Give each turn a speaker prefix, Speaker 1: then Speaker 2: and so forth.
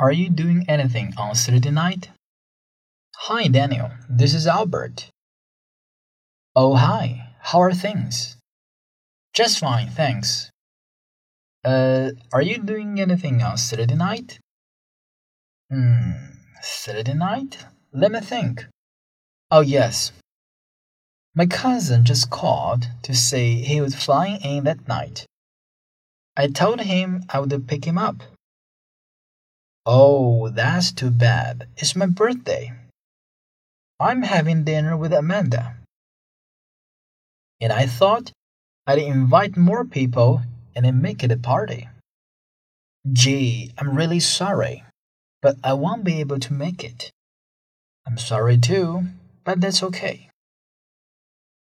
Speaker 1: Are you doing anything on Saturday night?
Speaker 2: Hi, Daniel. This is Albert.
Speaker 1: Oh, hi. How are things?
Speaker 2: Just fine, thanks.
Speaker 1: Uh, are you doing anything on Saturday night?
Speaker 2: Hmm, Saturday night? Let me think.
Speaker 1: Oh, yes. My cousin just called to say he was flying in that night. I told him I would pick him up.
Speaker 2: Oh, that's too bad. It's my birthday. I'm having dinner with Amanda.
Speaker 1: And I thought I'd invite more people and make it a party.
Speaker 2: Gee, I'm really sorry, but I won't be able to make it.
Speaker 1: I'm sorry too, but that's okay.